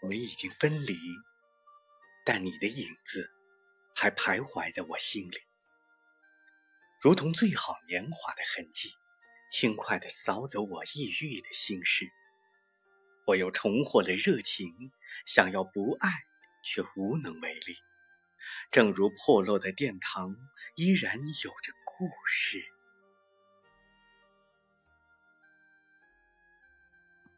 我们已经分离但你的影子还徘徊在我心里。如同最好年华的痕迹轻快的扫走我抑郁的心事。我又重获了热情想要不爱却无能为力。正如破落的殿堂依然有着故事。